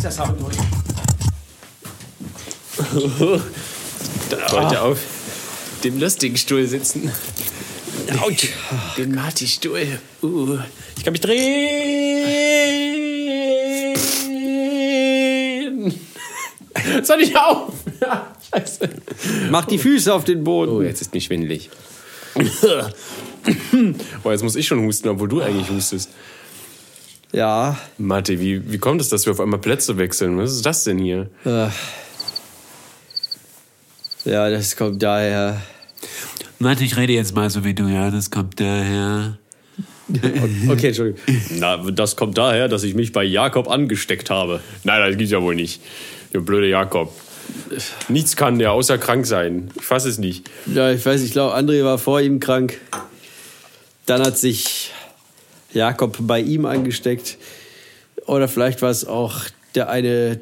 heißer Sound heute. Heute auf dem lustigen Stuhl sitzen. Autsch. Den Marty-Stuhl. Uh, ich kann mich drehen. Soll ich auf? Scheiße. Mach die Füße auf den Boden. Oh, jetzt ist mir schwindelig. Boah, jetzt muss ich schon husten, obwohl du eigentlich hustest. Ja. Marty, wie, wie kommt es, dass wir auf einmal Plätze wechseln? Was ist das denn hier? Äh. Ja, das kommt daher. Warte, ich rede jetzt mal so wie du, ja, das kommt daher. Okay, Entschuldigung. Na, das kommt daher, dass ich mich bei Jakob angesteckt habe. Nein, das gibt's ja wohl nicht. Der blöde Jakob. Nichts kann der außer krank sein. Ich fasse es nicht. Ja, ich weiß, ich glaube, André war vor ihm krank. Dann hat sich Jakob bei ihm angesteckt. Oder vielleicht war es auch der eine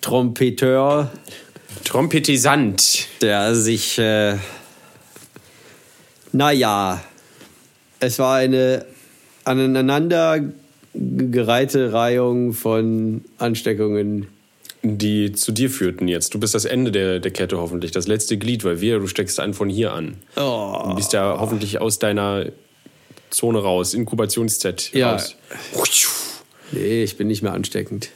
Trompeteur, Trompetisant. der sich, äh, naja, es war eine aneinandergereihte Reihung von Ansteckungen. Die zu dir führten jetzt. Du bist das Ende der, der Kette hoffentlich, das letzte Glied, weil wir, du steckst einen von hier an. Oh. Du bist ja hoffentlich aus deiner Zone raus, Inkubations-Z Ja. raus. Nee, ich bin nicht mehr ansteckend.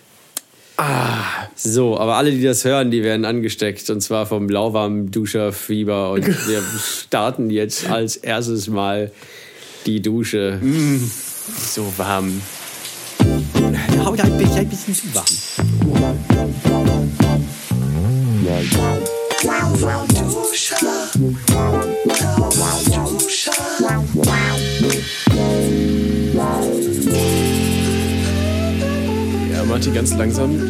Ah. So, aber alle, die das hören, die werden angesteckt. Und zwar vom lauwarmen Duscherfieber. Und wir starten jetzt als erstes Mal die Dusche. So warm. Haut ein bisschen, ein bisschen zu warm. Ja, Marti, ganz langsam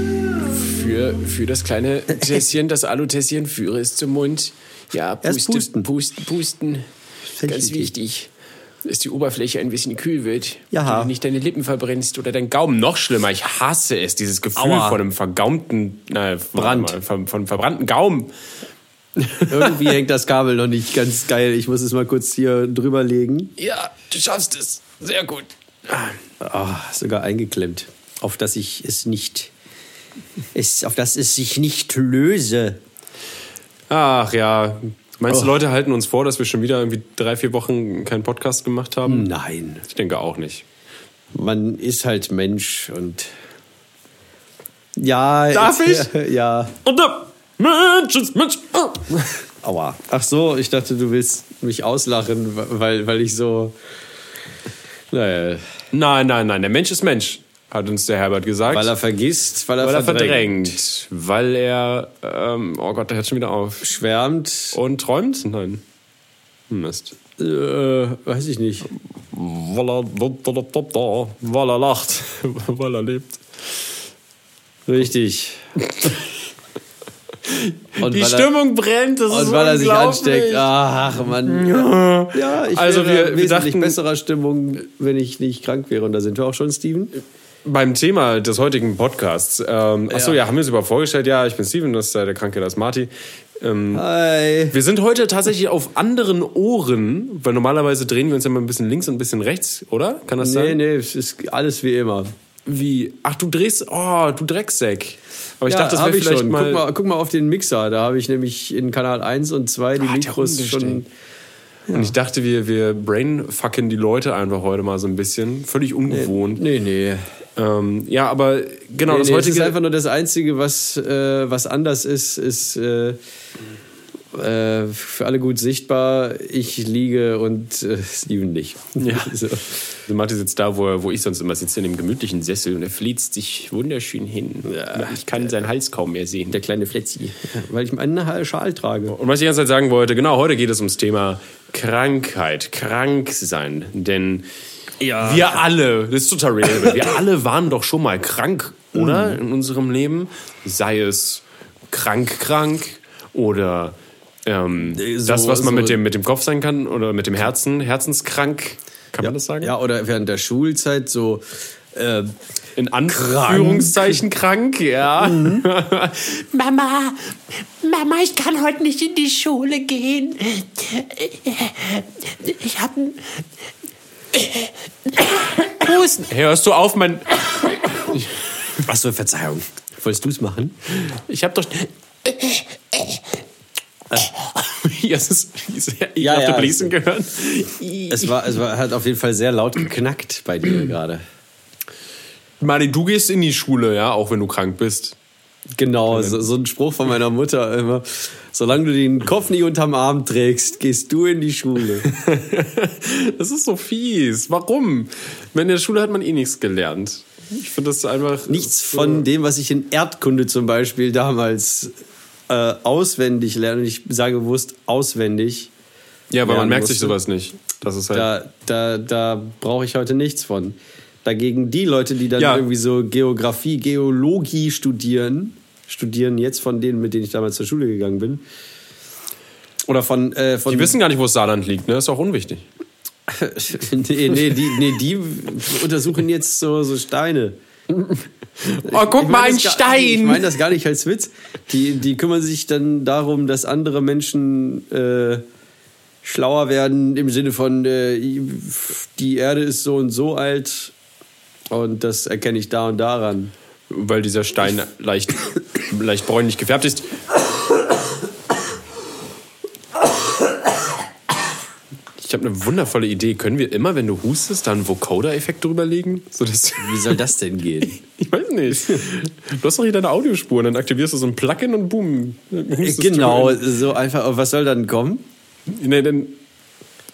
für, für das kleine Tässchen, das Alutässchen, führe es zum Mund. Ja, Erst pusten, pusten. pusten. Ganz wichtig. dass die Oberfläche ein bisschen kühl wird. Ja. Du nicht deine Lippen verbrennst oder dein Gaumen. Noch schlimmer, ich hasse es, dieses Gefühl Aua. von einem vergaumten, äh, Brand. mal, Von, von verbrannten Gaumen. Irgendwie hängt das Kabel noch nicht ganz geil. Ich muss es mal kurz hier drüber legen. Ja, du schaffst es. Sehr gut. Ah, sogar eingeklemmt. Auf dass ich es nicht. Es, auf dass es sich nicht löse. Ach ja. Meinst du, Oh. Leute halten uns vor, dass wir schon wieder irgendwie drei, vier Wochen keinen Podcast gemacht haben? Nein. Ich denke auch nicht. Man ist halt Mensch und. Ja. Darf ich? Ja. Und der Mensch ist Mensch. Ah. Aua. Ach so, ich dachte, du willst mich auslachen, weil, weil ich so. Naja. Nein, nein, nein. Der Mensch ist Mensch, hat uns der Herbert gesagt. Weil er vergisst, weil er, weil er verdrängt. verdrängt. Weil er, ähm, oh Gott, der hört schon wieder auf. Schwärmt. Und träumt? Nein. Mist. Äh, weiß ich nicht. Weil er, weil er lacht. weil er lebt. Richtig. Und Die weil er- Stimmung brennt, das ist Und weil er sich ansteckt. Ach, Mann. Ja, ich Also wäre wir- wir wesentlich dachten- besserer Stimmung, wenn ich nicht krank wäre. Und da sind wir auch schon, Steven. Beim Thema des heutigen Podcasts. Ähm, achso, Ja. ja, haben wir uns überhaupt vorgestellt? Ja, ich bin Steven, das ist äh, der Kranke, das ist Marty. Ähm, Hi. Wir sind heute tatsächlich auf anderen Ohren, weil normalerweise drehen wir uns immer ein bisschen links und ein bisschen rechts, oder? Kann das Nee, sein? nee, es ist alles wie immer. Wie? Ach, du drehst. Oh, du Drecksäck. Aber ich ja, dachte, das wäre ich vielleicht schon. mal. Guck mal. Guck mal auf den Mixer. Da habe ich nämlich in Kanal 1 und 2 die Ah, Mikros schon. umgestellt. Und ich dachte, wir, wir brainfucken die Leute einfach heute mal so ein bisschen. Völlig ungewohnt. Nee, nee. Ähm, ja, aber genau, nee, das nee es ist heutige. einfach nur das Einzige, was, äh, was anders ist, ist äh, äh, für alle gut sichtbar. Ich liege und äh, Steven nicht. Ja. so. Also Martin sitzt da, wo, er, wo ich sonst immer sitze, in dem gemütlichen Sessel und er fließt sich wunderschön hin. ich kann seinen Hals kaum mehr sehen. Der kleine Fletzi. Weil ich meinen Schal trage. Und was ich die ganze Zeit sagen wollte, genau, heute geht es ums Thema Krankheit, krank sein. Denn Ja. wir alle, das ist total real, wir alle waren doch schon mal krank, oder? In unserem Leben. Sei es krank, krank oder ähm, So- das, was man so- mit, dem, mit dem Kopf sein kann oder mit dem Herzen, herzenskrank. Kann man das sagen? Ja, oder während der Schulzeit so. Äh, In Anführungszeichen krank, ja. Mama, Mama, ich kann heute nicht in die Schule gehen. Ich habe Husten. Hörst du auf, mein. Achso, Verzeihung. Wolltest du es machen? Ich habe doch. Ja, es ist, ist ja, Ja. Bläsen gehört. Es war, es war, hat auf jeden Fall sehr laut geknackt bei dir gerade. Mani, du gehst in die Schule, ja, auch wenn du krank bist. Genau, so, so ein Spruch von meiner Mutter immer. Solange du den Kopf nicht unterm Arm trägst, gehst du in die Schule. Das ist so fies. Warum? In der Schule hat man eh nichts gelernt. Ich finde das einfach. Nichts von dem, was ich in Erdkunde zum Beispiel damals äh, auswendig lerne. Und ich sage bewusst auswendig. Ja, aber man merkt sich musste. sowas nicht. Das ist halt. Da, da, da brauche ich heute nichts von. Dagegen die Leute, die dann Ja. irgendwie so Geografie, Geologie studieren, studieren jetzt von denen, mit denen ich damals zur Schule gegangen bin. Oder von, äh, von Die wissen gar nicht, wo das Saarland liegt, ne? Ist auch unwichtig. nee, nee, die, nee, die untersuchen jetzt so, so Steine. Oh, guck Ich mal, ein das gar- Stein! Ich meine das gar nicht als Witz. Die, die kümmern sich dann darum, dass andere Menschen äh, schlauer werden im Sinne von, äh, die Erde ist so und so alt und das erkenne ich da und daran. Weil dieser Stein leicht, leicht bräunlich gefärbt ist. Ich habe eine wundervolle Idee. Können wir immer, wenn du hustest, dann einen Vocoder-Effekt drüber legen? So dass, Wie soll das denn gehen? ich weiß nicht. Du hast doch hier deine Audiospur dann aktivierst du so ein Plugin und boom. genau, so einfach. Was soll dann kommen? Nee, dann.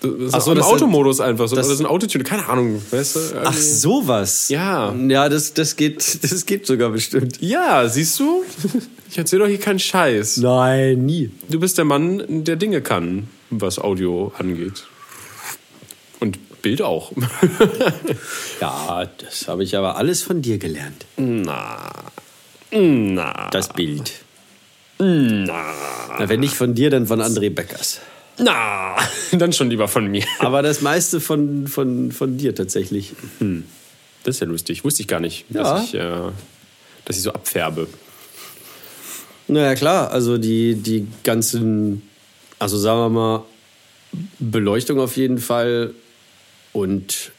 Das Ach so, im das Automodus einfach. So, das- das ist ein Autotune. Keine Ahnung. Weißt du? Ach, sowas. Ja. Ja, das, das, geht, das geht sogar bestimmt. Ja, siehst du? Ich erzähle doch hier keinen Scheiß. Nein, nie. Du bist der Mann, der Dinge kann, was Audio angeht. Und Bild auch. Ja, das habe ich aber alles von dir gelernt. Na. Na. Das Bild. Na. wenn nicht von dir, dann von André Beckers. Na. Dann schon lieber von mir. Aber das meiste von, von, von dir tatsächlich. Das ist ja lustig. Wusste ich gar nicht, Ja. dass, ich, äh, dass ich so abfärbe. Naja, klar, also die, die ganzen, also sagen wir mal, Beleuchtung auf jeden Fall und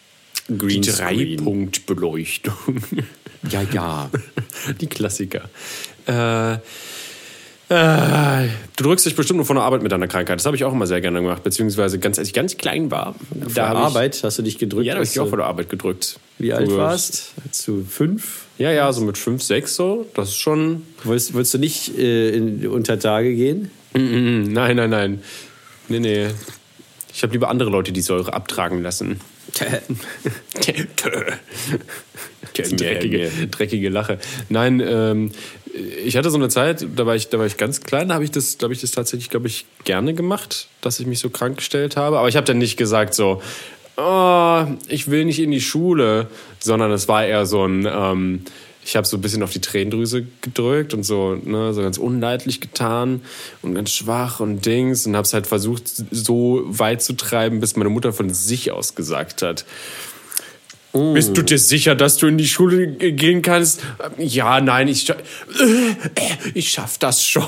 Die Greenscreen. Dreipunktbeleuchtung. Ja, ja. Die Klassiker. Äh, du drückst dich bestimmt nur von der Arbeit mit deiner Krankheit. Das habe ich auch immer sehr gerne gemacht. Beziehungsweise ganz, als ich ganz klein war. Da hab Arbeit hast du dich gedrückt. Ja, da habe ich dich auch du- vor der Arbeit gedrückt. Wie alt So, warst? Zu fünf? Ja, ja, so mit fünf, sechs so. Das ist schon. Wolltest, wolltest du nicht äh, in, unter Tage gehen? Mm, Nein, nein, nein. Nee, nee. Ich habe lieber andere Leute, die Säure abtragen lassen. dreckige, dreckige Lache. Nein, ähm, ich hatte so eine Zeit, da war ich, da war ich ganz klein, da habe ich das, da habe ich das tatsächlich, glaube ich, gerne gemacht, dass ich mich so krank gestellt habe. Aber ich habe dann nicht gesagt so, oh, ich will nicht in die Schule, sondern es war eher so ein, ähm, ich habe so ein bisschen auf die Tränendrüse gedrückt und so, ne, so ganz unleidlich getan und ganz schwach und Dings und habe es halt versucht, so weit zu treiben, bis meine Mutter von sich aus gesagt hat. Bist du dir sicher, dass du in die Schule gehen kannst? Ja, nein, ich, scha- äh, ich schaff das schon.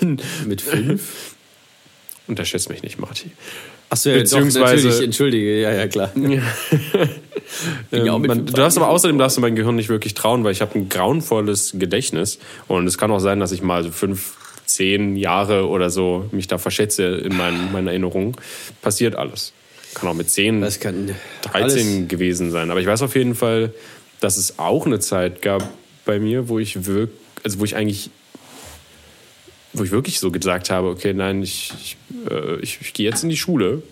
Mit fünf? Unterschätzt mich nicht, Marty. Achso, ja, Beziehungsweise- doch, natürlich, entschuldige, ja, ja, klar. Ähm, Ja, mit man, du darfst aber außerdem darfst du mein Gehirn nicht wirklich trauen, weil ich habe ein grauenvolles Gedächtnis und es kann auch sein, dass ich mal so fünf, zehn Jahre oder so mich da verschätze in meinen, meinen Erinnerungen. Passiert alles. Kann auch mit zehn, Das kann 13 alles- gewesen sein. Aber ich weiß auf jeden Fall, dass es auch eine Zeit gab bei mir, wo ich wirk also wo ich eigentlich wo ich wirklich so gesagt habe, okay, nein, ich, ich, äh, ich, ich gehe jetzt in die Schule.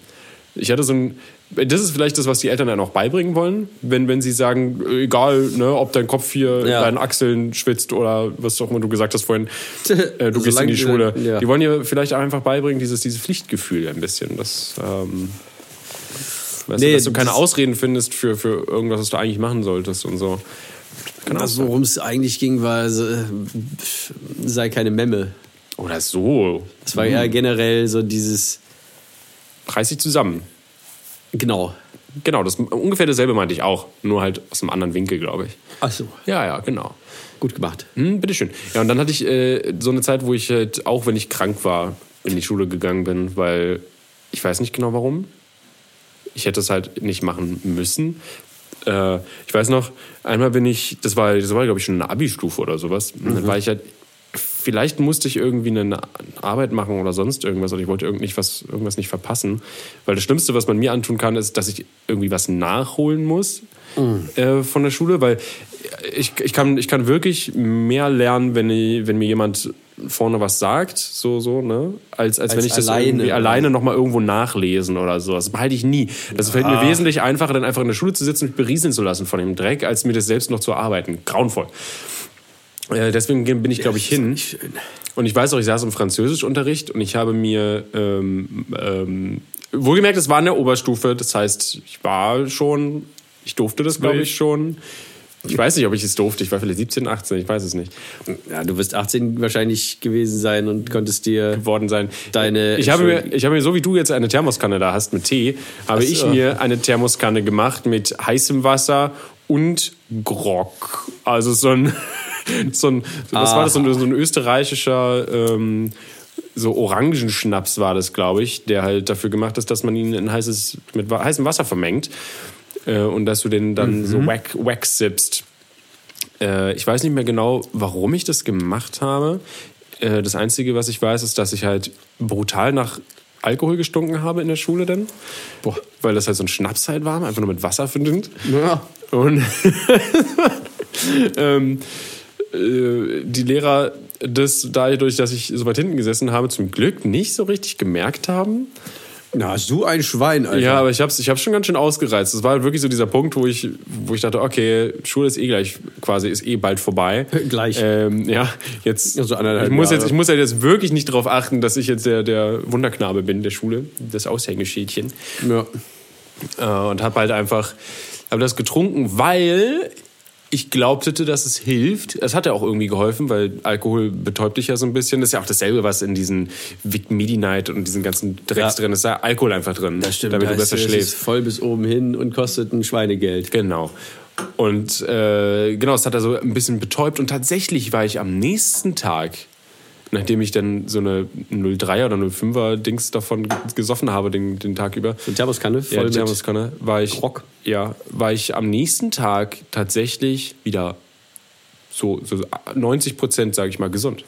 Ich hatte so ein, das ist vielleicht das, was die Eltern dann auch beibringen wollen, wenn, wenn sie sagen, egal, ne, ob dein Kopf hier Ja. deinen Achseln schwitzt oder was auch immer du gesagt hast vorhin, äh, du gehst in die Schule. ja. Die wollen dir vielleicht auch einfach beibringen, dieses, dieses Pflichtgefühl ein bisschen. Das, ähm, weißt Nee, du, dass du keine Ausreden findest für, für irgendwas, was du eigentlich machen solltest und so. Kann Also, worum es eigentlich ging, war, äh, sei keine Memme. Oder so. Es war eher generell so dieses, Reiß dich zusammen. genau. Genau, das ungefähr dasselbe meinte ich auch, nur halt aus einem anderen Winkel, glaube ich. Achso, Ja, ja, genau. gut gemacht. Hm, bitteschön. Ja, und dann hatte ich äh, so eine Zeit, wo ich halt, auch wenn ich krank war, in die Schule gegangen bin, weil ich weiß nicht genau warum. Ich hätte es halt nicht machen müssen. äh, ich weiß noch, einmal bin ich, das war, das war glaube ich schon eine Abi-Stufe oder sowas. Und dann war ich halt, vielleicht musste ich irgendwie eine Arbeit machen oder sonst irgendwas oder ich wollte irgend nicht was, irgendwas nicht verpassen. Weil das Schlimmste, was man mir antun kann, ist, dass ich irgendwie was nachholen muss äh, von der Schule, weil ich, ich, kann, ich kann wirklich mehr lernen, wenn, ich, wenn mir jemand vorne was sagt, so, so, ne? Als, als, wenn ich das alleine, irgendwie alleine nochmal irgendwo nachlesen oder so. Das behalte ich nie. Das fällt mir wesentlich einfacher, dann einfach in der Schule zu sitzen und mich berieseln zu lassen von dem Dreck, als mir das selbst noch zu erarbeiten. Grauenvoll. Äh, deswegen bin ich, glaube ich, hin. Und ich weiß auch, ich saß im Französischunterricht und ich habe mir, ähm, ähm, wohlgemerkt, es war in der Oberstufe, das heißt, ich war schon, ich durfte das, glaube ich, schon. Ich weiß nicht, ob ich es durfte, ich war vielleicht 17, 18, ich weiß es nicht. Ja, du wirst 18 wahrscheinlich gewesen sein und konntest dir geworden sein. Deine- ich habe mir, ich habe mir so wie du jetzt eine Thermoskanne da hast mit Tee, habe ich so. mir eine Thermoskanne gemacht mit heißem Wasser und Grog. Also so ein, so ein was war das so ein, so ein österreichischer ähm, so Orangenschnaps war das, glaube ich, der halt dafür gemacht ist, dass man ihn in heißes mit heißem Wasser vermengt äh, und dass du den dann so wack, wack sippst. Äh, ich weiß nicht mehr genau, warum ich das gemacht habe. Äh, das Einzige, was ich weiß, ist, dass ich halt brutal nach Alkohol gestunken habe in der Schule dann. Boah. Weil das halt so ein Schnaps halt war, einfach nur mit Wasser verdünnt. Ja. Und ähm, äh, die Lehrer das dadurch, dass ich so weit hinten gesessen habe, zum Glück nicht so richtig gemerkt haben. Na, so ein Schwein, Alter. Ja, aber ich habe es ich hab's schon ganz schön ausgereizt. Das war halt wirklich so dieser Punkt, wo ich, wo ich dachte, okay, Schule ist eh gleich quasi, ist eh bald vorbei. Gleich. Ähm, ja, jetzt. Also anderthalb ich, muss Jahre. jetzt ich muss halt jetzt wirklich nicht darauf achten, dass ich jetzt der, der Wunderknabe bin der Schule, das Aushängeschädchen. ja. Äh, und habe halt einfach hab das getrunken, weil ich glaubte, dass es hilft. Es hat ja auch irgendwie geholfen, weil Alkohol betäubt dich ja so ein bisschen. Das ist ja auch dasselbe, was in diesen Vic Medi-Night und diesen ganzen Drecks Ja. drin ist. Ist ja Alkohol einfach drin, Das stimmt. damit du besser ist- das schläfst. ist voll bis oben hin und kostet ein Schweinegeld. Genau. Und äh, genau, es hat also ein bisschen betäubt. Und tatsächlich war ich am nächsten Tag, nachdem ich dann so eine 03er oder 05er Dings davon gesoffen habe den, den Tag über, eine Thermoskanne voll ja, die Thermoskanne, war ich, Grog. ja, war ich am nächsten Tag tatsächlich wieder so, so 90 Prozent, sage ich mal, gesund.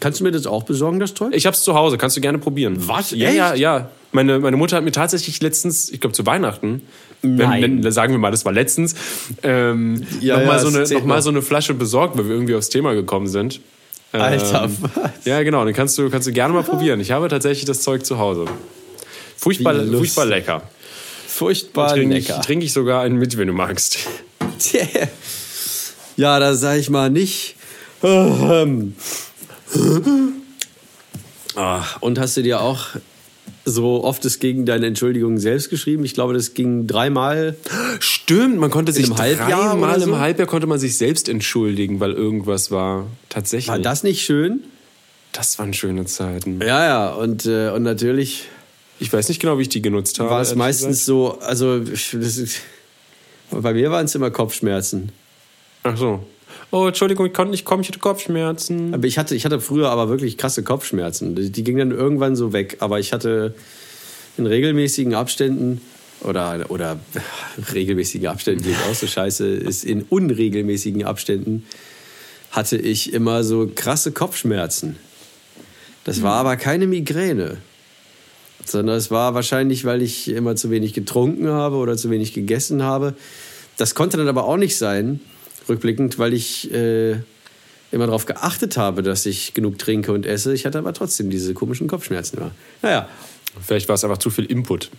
Kannst du mir das auch besorgen, das Zeug? Ich hab's zu Hause, kannst du gerne probieren. Was? Ja, Echt? ja, ja. Meine, meine Mutter hat mir tatsächlich letztens, ich glaube zu Weihnachten, wenn, wenn, sagen wir mal, das war letztens, ähm, Ja, nochmal ja, so, das eine, zählt noch mal noch. so eine Flasche besorgt, weil wir irgendwie aufs Thema gekommen sind. Alter, Ähm, was? Ja, genau, dann kannst du, kannst du gerne mal probieren. Ich habe tatsächlich das Zeug zu Hause. Furchtbar, furchtbar lecker. Furchtbar Trinke ich, lecker. trink ich sogar einen mit, wenn du magst. ja, da sag ich mal nicht. Ähm. Ah, und hast du dir auch so oft es gegen deine Entschuldigung selbst geschrieben? Ich glaube, das ging dreimal. Stimmt, man konnte sich dreimal so? im Halbjahr konnte man sich selbst entschuldigen, weil irgendwas war. Tatsächlich. War das nicht schön? das waren schöne Zeiten. Ja, ja. Und, äh, und natürlich Ich weiß nicht genau, wie ich die genutzt habe. war es meistens so, also ich- ist, bei mir waren es immer Kopfschmerzen. gesagt. Ach so. Oh, Entschuldigung, ich konnte nicht kommen, ich hatte Kopfschmerzen. Aber ich hatte, ich hatte früher aber wirklich krasse Kopfschmerzen. Die, die gingen dann irgendwann so weg. Aber ich hatte in regelmäßigen Abständen oder, oder regelmäßige Abständen klingt auch so scheiße, ist in unregelmäßigen Abständen hatte ich immer so krasse Kopfschmerzen. Das war aber keine Migräne. Sondern es war wahrscheinlich, weil ich immer zu wenig getrunken habe oder zu wenig gegessen habe. Das konnte dann aber auch nicht sein, rückblickend, weil ich äh, immer darauf geachtet habe, dass ich genug trinke und esse. Ich hatte aber trotzdem diese komischen Kopfschmerzen immer. Naja, Vielleicht war es einfach zu viel Input.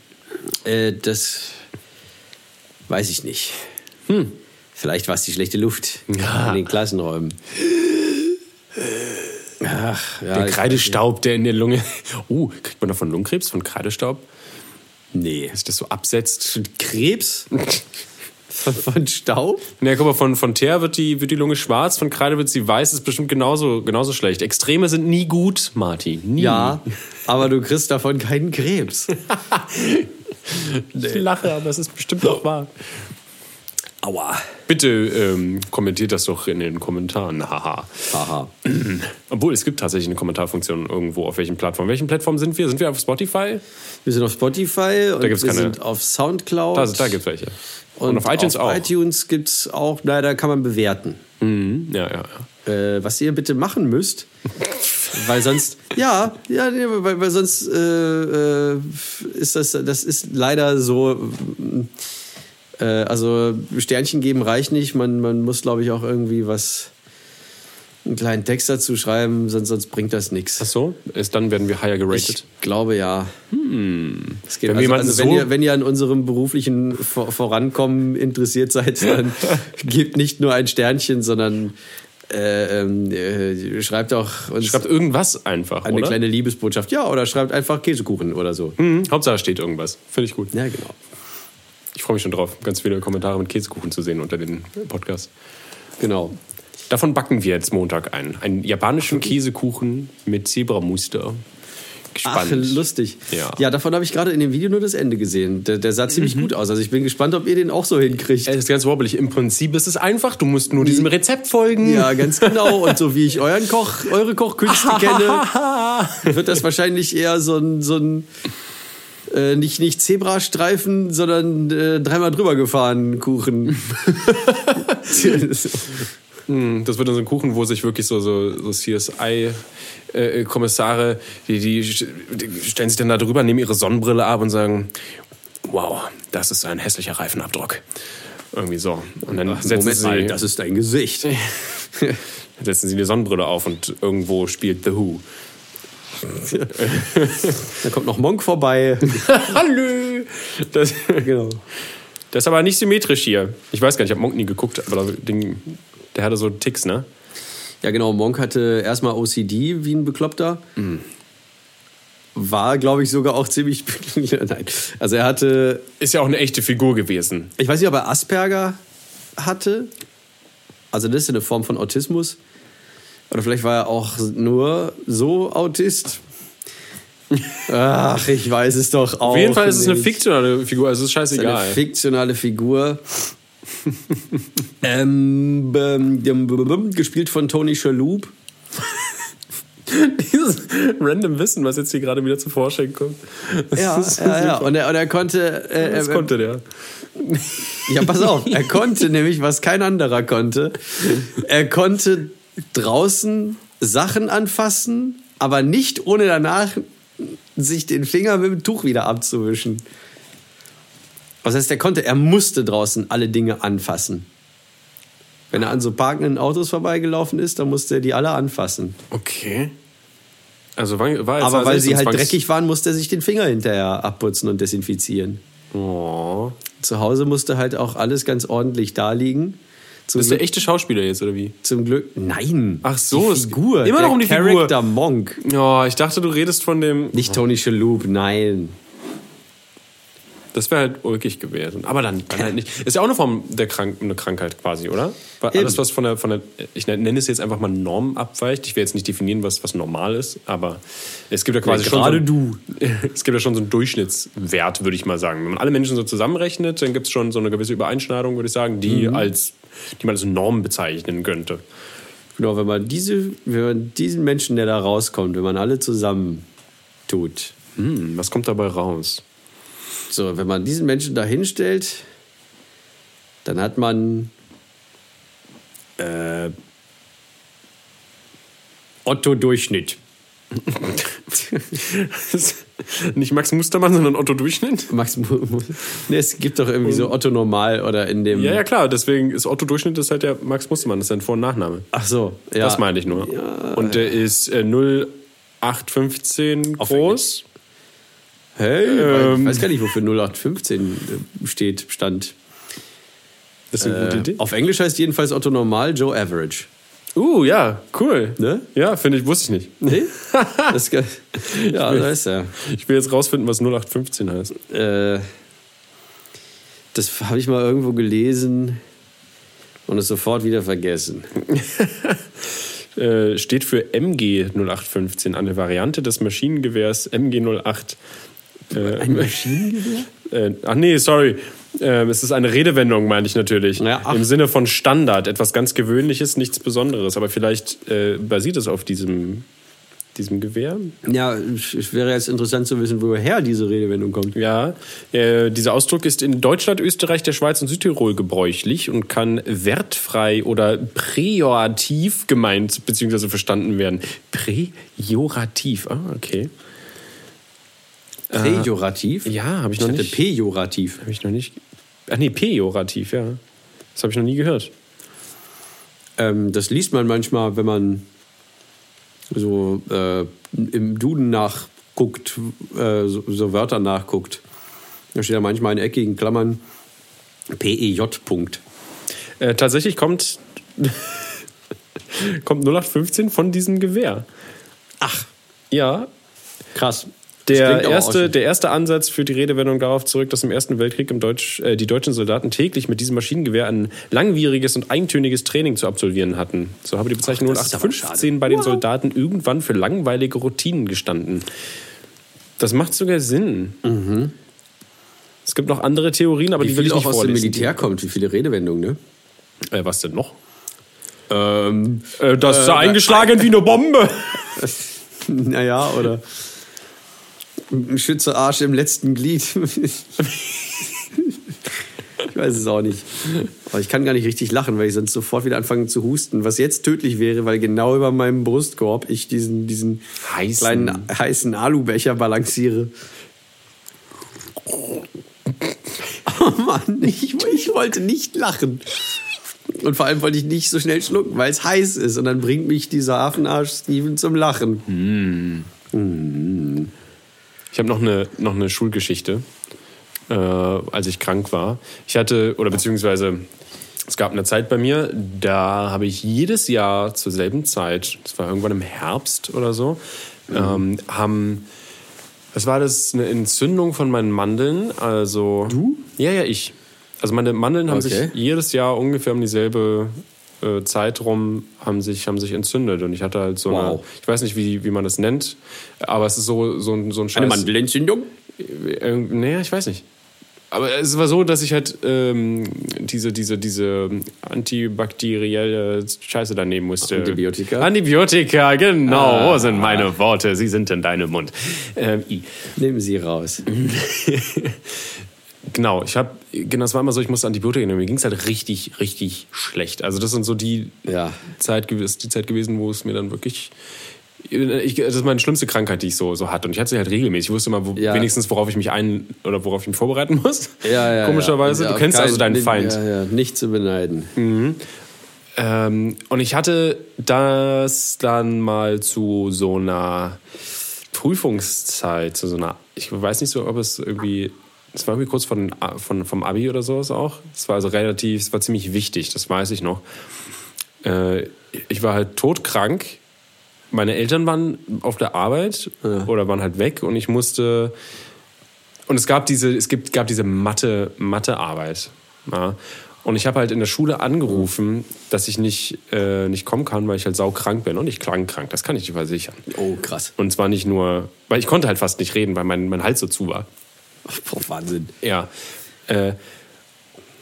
äh, das weiß ich nicht. Hm. Vielleicht war es die schlechte Luft Ja. in den Klassenräumen. Ach, ja, Der Kreidestaub, der in der Lunge. Oh, kriegt man davon Lungenkrebs von Kreidestaub? Nee. Dass das so absetzt? Krebs? Von, von Staub? Na, guck mal, von, von Teer wird die, wird die Lunge schwarz, von Kreide wird sie weiß, ist bestimmt genauso, genauso schlecht. Extreme sind nie gut, Martin. Nie. Ja, aber du kriegst davon keinen Krebs. Ich lache, aber es ist bestimmt auch wahr. Aua. Bitte ähm, kommentiert das doch in den Kommentaren. Haha. Haha. Obwohl, es gibt tatsächlich eine Kommentarfunktion irgendwo. Auf welchen Plattformen? Welchen Plattformen sind wir? Sind wir auf Spotify? Wir sind auf Spotify und gibt's wir keine- sind auf Soundcloud. Da, da gibt es welche. Und auf iTunes auch. iTunes gibt es auch, na, da kann man bewerten. Mhm. Ja, ja, ja. Äh, was ihr bitte machen müsst, weil sonst, ja, ja, nee, weil, weil sonst äh, äh, ist das, das ist leider so, äh, also Sternchen geben reicht nicht, man, man muss, glaube ich, auch irgendwie was, einen kleinen Text dazu schreiben, sonst, sonst bringt das nichts. Ach so, ist, dann werden wir higher geratet. Ich glaube ja. Es geht, Wenn also, also wenn, so- ihr, wenn ihr an unserem beruflichen Vor Vorankommen interessiert seid, dann gebt nicht nur ein Sternchen, sondern äh, ähm, äh, schreibt auch uns Schreibt irgendwas einfach, eine oder? kleine Liebesbotschaft. Ja, oder schreibt einfach Käsekuchen oder so. Mhm. Hauptsache steht irgendwas. Finde ich gut. Ja, genau. Ich freue mich schon drauf, ganz viele Kommentare mit Käsekuchen zu sehen unter den Podcast. Genau. Davon backen wir jetzt Montag ein. Einen japanischen Käsekuchen mit Zebramuster. Ach, Gespannt. lustig. Ja. Ja, davon habe ich gerade in dem Video nur das Ende gesehen. Der, der sah Mhm. ziemlich gut aus. Also ich bin gespannt, ob ihr den auch so hinkriegt. Es ist ganz wobbelig. Im Prinzip ist es einfach. Du musst nur diesem Rezept folgen. Ja, ganz genau. Und so wie ich euren Koch, eure Kochkünste kenne, wird das wahrscheinlich eher so ein, so ein äh, nicht, nicht Zebrastreifen, sondern äh, dreimal drüber gefahren Kuchen. Das wird dann so ein Kuchen, wo sich wirklich so, so, so CSI-Kommissare, die, die, die stellen sich dann da drüber, nehmen ihre Sonnenbrille ab und sagen, wow, das ist ein hässlicher Reifenabdruck. Irgendwie so. Und dann setzen Moment sie, mal, das ist dein Gesicht. setzen sie die Sonnenbrille auf und irgendwo spielt The Who. Da kommt noch Monk vorbei. Hallo! Das, genau. das ist aber nicht symmetrisch hier. Ich weiß gar nicht, ich habe Monk nie geguckt, aber den, der hatte so Ticks, ne? Ja, genau. Monk hatte erstmal OCD wie ein Bekloppter. War, glaube ich, sogar auch ziemlich. Nein. Also er hatte. Ist ja auch eine echte Figur gewesen. Ich weiß nicht, ob er Asperger hatte. Also das ist eine Form von Autismus. Oder vielleicht war er auch nur so Autist. Ach, ich weiß es doch auch. Auf jeden Fall ist es eine fiktionale Figur, also es ist Es ist eine scheißegal. fiktionale Figur. ähm, gespielt von Tony Shalhoub. Dieses random Wissen, was jetzt hier gerade wieder zu Vorschein kommt. Ja, ja, ja. Und er, und er konnte. Äh, Das er, konnte der. Ja, pass auf. Er konnte nämlich, was kein anderer konnte. Er konnte draußen Sachen anfassen, aber nicht ohne danach sich den Finger mit dem Tuch wieder abzuwischen. Was heißt, er konnte, er musste draußen alle Dinge anfassen. Wenn er an so parkenden Autos vorbeigelaufen ist, dann musste er die alle anfassen. Okay. Also war, jetzt Aber also weil sie halt dreckig waren, musste er sich den Finger hinterher abputzen und desinfizieren. Oh. Zu Hause musste halt auch alles ganz ordentlich da liegen. Zum Das ist der echte Schauspieler jetzt, oder wie? Zum Glück. Nein. Ach so, die Figur. immer noch um die Figur. Character Monk. Oh, ich dachte, du redest von dem. Nicht Tony Shalhoub, nein. Das wäre halt ulkig gewesen. Aber dann, dann halt nicht. Ist ja auch eine Form der Krank eine Krankheit quasi, oder? Weil Eben. alles, was von der, von der, ich nenne es jetzt einfach mal Norm abweicht. Ich will jetzt nicht definieren, was, was normal ist, aber es gibt ja quasi Ja, schon. gerade so, du. Es gibt ja schon so einen Durchschnittswert, würde ich mal sagen. Wenn man alle Menschen so zusammenrechnet, dann gibt es schon so eine gewisse Übereinschneidung, würde ich sagen, die Mhm. als, die man als Norm bezeichnen könnte. Genau, wenn man diese, wenn man diesen Menschen, der da rauskommt, wenn man alle zusammen tut, Hm, was kommt dabei raus? so, wenn man diesen Menschen da hinstellt, dann hat man äh, Otto Durchschnitt. Nicht Max Mustermann, sondern Otto Durchschnitt? Max, nee, es gibt doch irgendwie so Otto Normal oder in dem. Ja, ja, klar. Deswegen ist Otto Durchschnitt ist halt der Max Mustermann. Das ist sein Vor- und Nachname. Ach so, ja. Das meine ich nur. Und der ist äh, 0815 Auf groß. Hey, Ähm. ich weiß gar nicht, wofür 0815 steht, stand. Das ist eine gute Äh, Idee. auf Englisch heißt jedenfalls Otto Normal, Joe Average. Uh, ja, cool. Ne? Ja, finde ich, wusste ich nicht. Nee? Das, ja, da ist er. Ich will jetzt rausfinden, was 0815 heißt. Äh, das habe ich mal irgendwo gelesen und es sofort wieder vergessen. Äh, steht für MG 0815, eine Variante des Maschinengewehrs MG 08. Äh, Ein Maschinengewehr? Äh, ach nee, sorry. Ähm, es ist eine Redewendung, meine ich natürlich. Ja. Im Sinne von Standard, etwas ganz Gewöhnliches, nichts Besonderes. Aber vielleicht äh, basiert es auf diesem diesem Gewehr. Ja, es wäre jetzt interessant zu wissen, woher diese Redewendung kommt. Ja, äh, dieser Ausdruck ist in Deutschland, Österreich, der Schweiz und Südtirol gebräuchlich und kann wertfrei oder präjorativ gemeint bzw. verstanden werden. Präjorativ, ah, okay. Pejorativ? Ja, habe ich Ich noch hatte nicht. pejorativ. Habe ich noch nicht. Ach nee, pejorativ, ja. Das habe ich noch nie gehört. Ähm, das liest man manchmal, wenn man so äh, im Duden nachguckt, äh, so, so Wörter nachguckt. Da steht ja manchmal in eckigen Klammern PEJ. Punkt. Äh, tatsächlich kommt, kommt 0815 von diesem Gewehr. Ach, Ja, krass. Der erste, auch- der erste Ansatz führt die Redewendung darauf zurück, dass im Ersten Weltkrieg im Deutsch, äh, die deutschen Soldaten täglich mit diesem Maschinengewehr ein langwieriges und eintöniges Training zu absolvieren hatten. So habe die Bezeichnung das ist aber 0815 bei den Soldaten irgendwann für langweilige Routinen gestanden. Das macht sogar Sinn. Es gibt noch andere Theorien, aber Wie die will viel ich auch nicht aus dem. Militär kommt, wie viele Redewendungen, ne? Äh, was denn noch? Ähm, Äh, das ist ja eingeschlagen wie eine Bombe. naja, oder ein Schütze-Arsch im letzten Glied. ich weiß es auch nicht. Aber ich kann gar nicht richtig lachen, weil ich sonst sofort wieder anfange zu husten. Was jetzt tödlich wäre, weil genau über meinem Brustkorb ich diesen, diesen Heißen. kleinen heißen Alubecher balanciere. Oh Mann, ich, ich wollte nicht lachen. Und vor allem wollte ich nicht so schnell schlucken, weil es heiß ist. Und dann bringt mich dieser Affenarsch Steven zum Lachen. Ich habe noch eine, noch eine Schulgeschichte, äh, als ich krank war. Ich hatte, oder beziehungsweise es gab eine Zeit bei mir, da habe ich jedes Jahr zur selben Zeit, das war irgendwann im Herbst oder so, ähm, haben, was war das, eine Entzündung von meinen Mandeln. Also, du? Ja, ja, ich. Also meine Mandeln haben Okay. sich jedes Jahr ungefähr um dieselbe äh, Zeit rum haben sich, haben sich entzündet. Und ich hatte halt so eine, Wow. ich weiß nicht, wie, wie man das nennt, aber es ist so, so, ein- so ein Scheiß. Eine Mandelentzündung? Äh, nee, ich weiß nicht. Aber es war so, dass ich halt ähm, diese, diese, diese antibakterielle Scheiße da nehmen musste. Antibiotika? Antibiotika, genau. Wo sind meine Worte? Sie sind in deinem Mund. Ähm. Nehmen Sie raus. Genau, ich habe, genau, es war immer so, ich musste Antibiotika nehmen. Mir ging es halt richtig, richtig schlecht. Also das sind so die Ja. Zeit, ist die Zeit gewesen, wo es mir dann wirklich, ich, das ist meine schlimmste Krankheit, die ich so, so hatte. Und ich hatte sie halt regelmäßig. Ich wusste immer wo, Ja. wenigstens, worauf ich mich ein oder worauf ich mich vorbereiten muss. Ja, ja, Komischerweise. ja. Du kennst kein- also deinen Feind. Ja, ja, nicht zu beneiden. Ähm, und ich hatte das dann mal zu so einer Prüfungszeit, zu so einer, ich weiß nicht so, ob es irgendwie, es war irgendwie kurz von, von, vom Abi oder sowas auch. Es war also relativ, es war ziemlich wichtig, das weiß ich noch. Äh, ich war halt todkrank. Meine Eltern waren auf der Arbeit oder waren halt weg und ich musste und es gab diese, es gibt, gab diese Mathe, Mathearbeit. Ja. Und ich habe halt in der Schule angerufen, dass ich nicht, äh, nicht kommen kann, weil ich halt saukrank bin. Und ich klang krank, das kann ich dir versichern. Oh, krass. Und zwar nicht nur, weil ich konnte halt fast nicht reden, weil mein, mein Hals so zu war. Boah, Wahnsinn. Ja. Äh,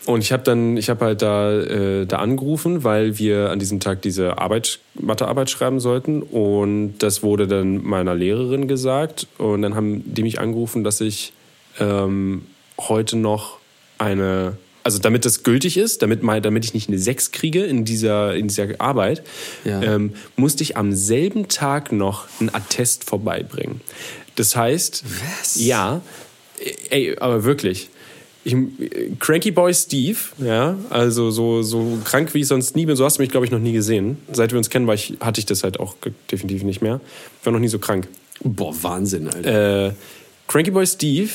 und ich habe dann, ich habe halt da, äh, da angerufen, weil wir an diesem Tag diese Arbeit, Mathearbeit schreiben sollten. Und das wurde dann meiner Lehrerin gesagt. Und dann haben die mich angerufen, dass ich ähm, heute noch eine, also damit das gültig ist, damit, mal, damit ich nicht eine 6 kriege in dieser, in dieser Arbeit, Ja. ähm, musste ich am selben Tag noch einen Attest vorbeibringen. Das heißt, ja, ey, aber wirklich. Ich, Cranky Boy Steve, ja, also so, so krank wie ich sonst nie bin, so hast du mich, glaube ich, noch nie gesehen. Seit wir uns kennen, war ich, hatte ich das halt auch definitiv nicht mehr. Ich war noch nie so krank. Boah, Wahnsinn, Alter. Äh, Cranky Boy Steve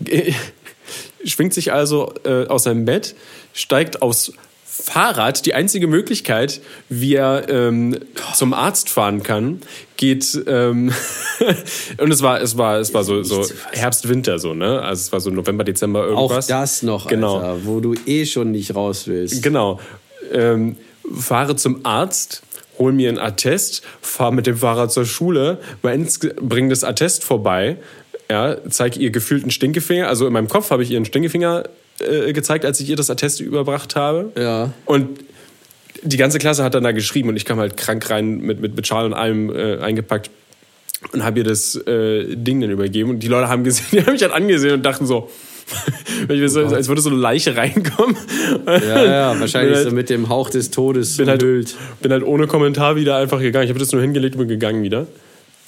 schwingt sich also äh, aus seinem Bett, steigt aufs Fahrrad, die einzige Möglichkeit, wie er ähm, zum Arzt fahren kann, geht ähm, und es war es war es war so, so Herbst Winter so ne also es war so November Dezember Auch irgendwas das noch, genau Alter, wo du eh schon nicht raus willst. Genau. Ähm, fahre zum Arzt, hol mir einen Attest, fahre mit dem Fahrrad zur Schule, bringe das Attest vorbei, ja, zeige ihr gefühlten Stinkefinger. Also in meinem Kopf habe ich ihren Stinkefinger äh, gezeigt, als ich ihr das Attest überbracht habe. Ja. Und die ganze Klasse hat dann da geschrieben und ich kam halt krank rein mit, mit, mit Schal und allem äh, eingepackt. und habe ihr das äh, Ding dann übergeben. Und die Leute haben gesehen, die haben mich halt angesehen und dachten so, als würde so eine Leiche reinkommen. Ja, ja, wahrscheinlich halt- so mit dem Hauch des Todes bin halt, umhüllt. bin halt ohne Kommentar wieder einfach gegangen. Ich habe das nur hingelegt und bin gegangen wieder.